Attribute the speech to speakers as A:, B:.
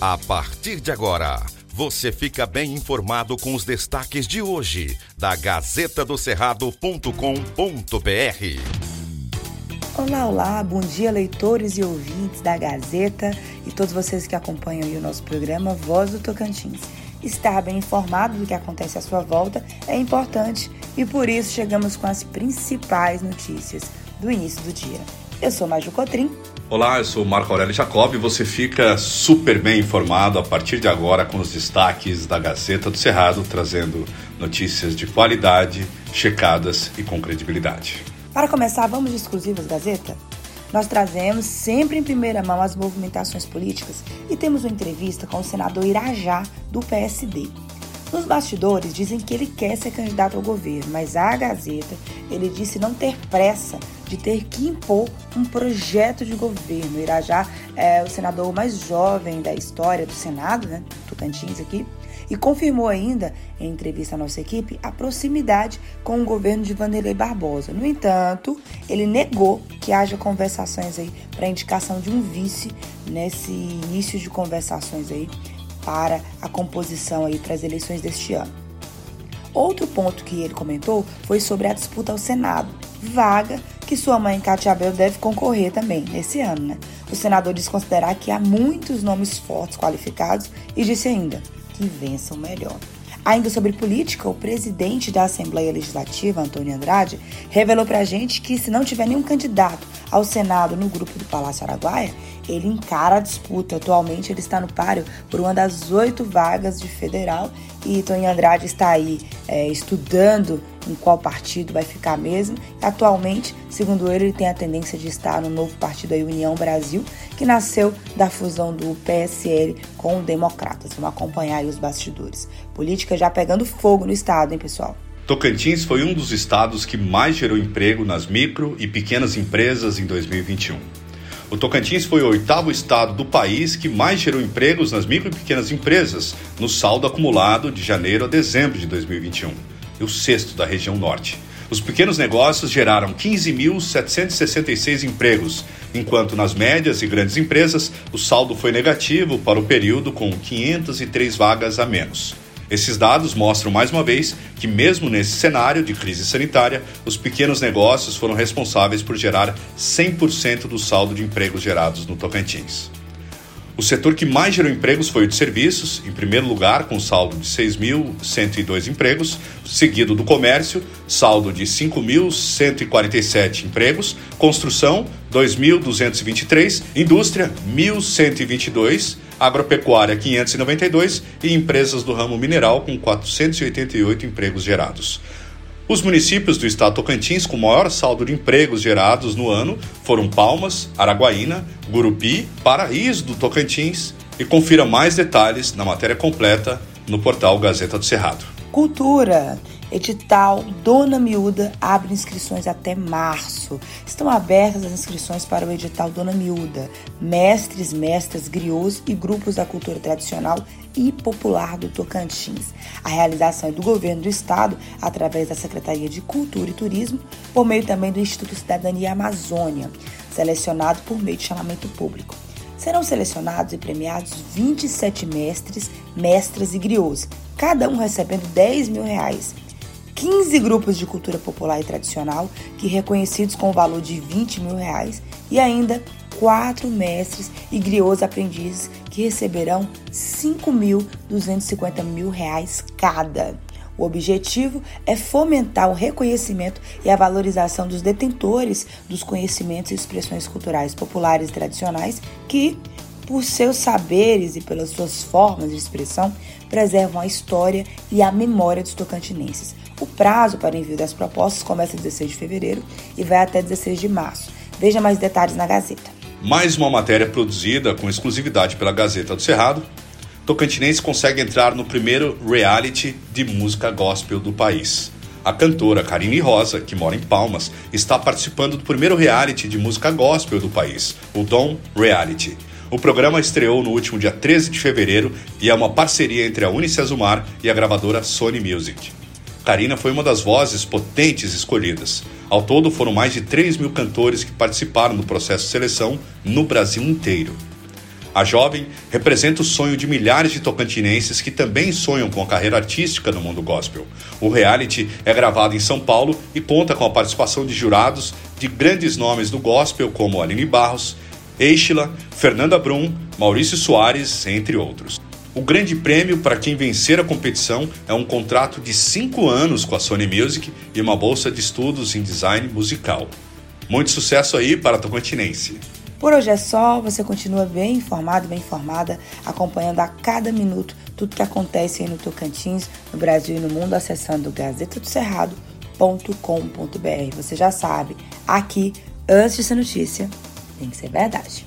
A: A partir de agora, você fica bem informado com os destaques de hoje da Gazeta do Cerrado.com.br.
B: Olá, olá, bom dia, leitores e ouvintes da Gazeta e todos vocês que acompanham o nosso programa Voz do Tocantins. Estar bem informado do que acontece à sua volta é importante e por isso chegamos com as principais notícias do início do dia. Eu sou Maju Cotrim.
C: Olá, eu sou Marco Aurélio Jacob e você fica super bem informado a partir de agora com os destaques da Gazeta do Cerrado, trazendo notícias de qualidade, checadas e com credibilidade.
B: Para começar, vamos de exclusivas Gazeta? Nós trazemos sempre em primeira mão as movimentações políticas e temos uma entrevista com o senador Irajá, do PSD. Nos bastidores dizem que ele quer ser candidato ao governo, mas a Gazeta ele disse não ter pressa de ter que impor um projeto de governo. Irajá é o senador mais jovem da história do Senado, né? Tocantins aqui e confirmou ainda, em entrevista à nossa equipe, a proximidade com o governo de Vanderlei Barbosa. No entanto, ele negou que haja conversações aí para indicação de um vice nesse início de conversações aí para a composição aí para as eleições deste ano. Outro ponto que ele comentou foi sobre a disputa ao Senado, vaga que sua mãe Cátia Abel deve concorrer também nesse ano, né? O senador diz considerar que há muitos nomes fortes qualificados e disse ainda: que vençam melhor. Ainda sobre política, o presidente da Assembleia Legislativa, Antônio Andrade, revelou para a gente que se não tiver nenhum candidato ao Senado no grupo do Palácio Araguaia, ele encara a disputa. Atualmente ele está no páreo por uma das oito vagas de federal e Tony Andrade está aí é, estudando em qual partido vai ficar mesmo. Atualmente, segundo ele, ele tem a tendência de estar no novo partido aí, União Brasil, que nasceu da fusão do PSL com o Democratas. Vamos acompanhar os bastidores. Política já pegando fogo no estado, hein, pessoal?
C: Tocantins foi um dos estados que mais gerou emprego nas micro e pequenas empresas em 2021. O Tocantins foi o oitavo estado do país que mais gerou empregos nas micro e pequenas empresas, no saldo acumulado de janeiro a dezembro de 2021, e o sexto da região norte. Os pequenos negócios geraram 15.766 empregos, enquanto nas médias e grandes empresas o saldo foi negativo para o período com 503 vagas a menos. Esses dados mostram mais uma vez que, mesmo nesse cenário de crise sanitária, os pequenos negócios foram responsáveis por gerar 100% do saldo de empregos gerados no Tocantins. O setor que mais gerou empregos foi o de serviços, em primeiro lugar, com saldo de 6.102 empregos, seguido do comércio, saldo de 5.147 empregos, construção, 2.223, indústria, 1.122, agropecuária 592 e empresas do ramo mineral com 488 empregos gerados. Os municípios do estado Tocantins com maior saldo de empregos gerados no ano foram Palmas, Araguaína, Gurupi, Paraíso do Tocantins e confira mais detalhes na matéria completa no portal Gazeta do Cerrado.
B: Cultura. Edital Dona Miúda abre inscrições até março. Estão abertas as inscrições para o edital Dona Miúda. Mestres, mestras, griots e grupos da cultura tradicional e popular do Tocantins. A realização é do governo do estado através da Secretaria de Cultura e Turismo, por meio também do Instituto Cidadania Amazônia, selecionado por meio de chamamento público. Serão selecionados e premiados 27 mestres, mestras e griots, cada um recebendo 10 mil reais 15 grupos de cultura popular e tradicional, que reconhecidos com o valor de 20 mil reais, e ainda quatro mestres e griots aprendizes que receberão 5.250 mil reais cada. O objetivo é fomentar o reconhecimento e a valorização dos detentores dos conhecimentos e expressões culturais populares e tradicionais que, por seus saberes e pelas suas formas de expressão, preservam a história e a memória dos tocantinenses, o prazo para envio das propostas começa em 16 de fevereiro e vai até 16 de março. Veja mais detalhes na Gazeta.
C: Mais uma matéria produzida com exclusividade pela Gazeta do Cerrado. Tocantinense consegue entrar no primeiro reality de música gospel do país. A cantora Karine Rosa, que mora em Palmas, está participando do primeiro reality de música gospel do país, o Dom Reality. O programa estreou no último dia 13 de fevereiro e é uma parceria entre a Unicesumar e a gravadora Sony Music. Karina foi uma das vozes potentes escolhidas. Ao todo, foram mais de 3 mil cantores que participaram do processo de seleção no Brasil inteiro. A jovem representa o sonho de milhares de tocantinenses que também sonham com a carreira artística no mundo gospel. O reality é gravado em São Paulo e conta com a participação de jurados de grandes nomes do gospel como Aline Barros, Eichila, Fernanda Brum, Maurício Soares, entre outros. O grande prêmio para quem vencer a competição é um contrato de 5 anos com a Sony Music e uma bolsa de estudos em design musical. Muito sucesso aí para a Tocantinense!
B: Por hoje é só, você continua bem informado, bem informada, acompanhando a cada minuto tudo que acontece aí no Tocantins, no Brasil e no mundo, acessando gazetadocerrado.com.br. Você já sabe, aqui, antes de ser notícia, tem que ser verdade.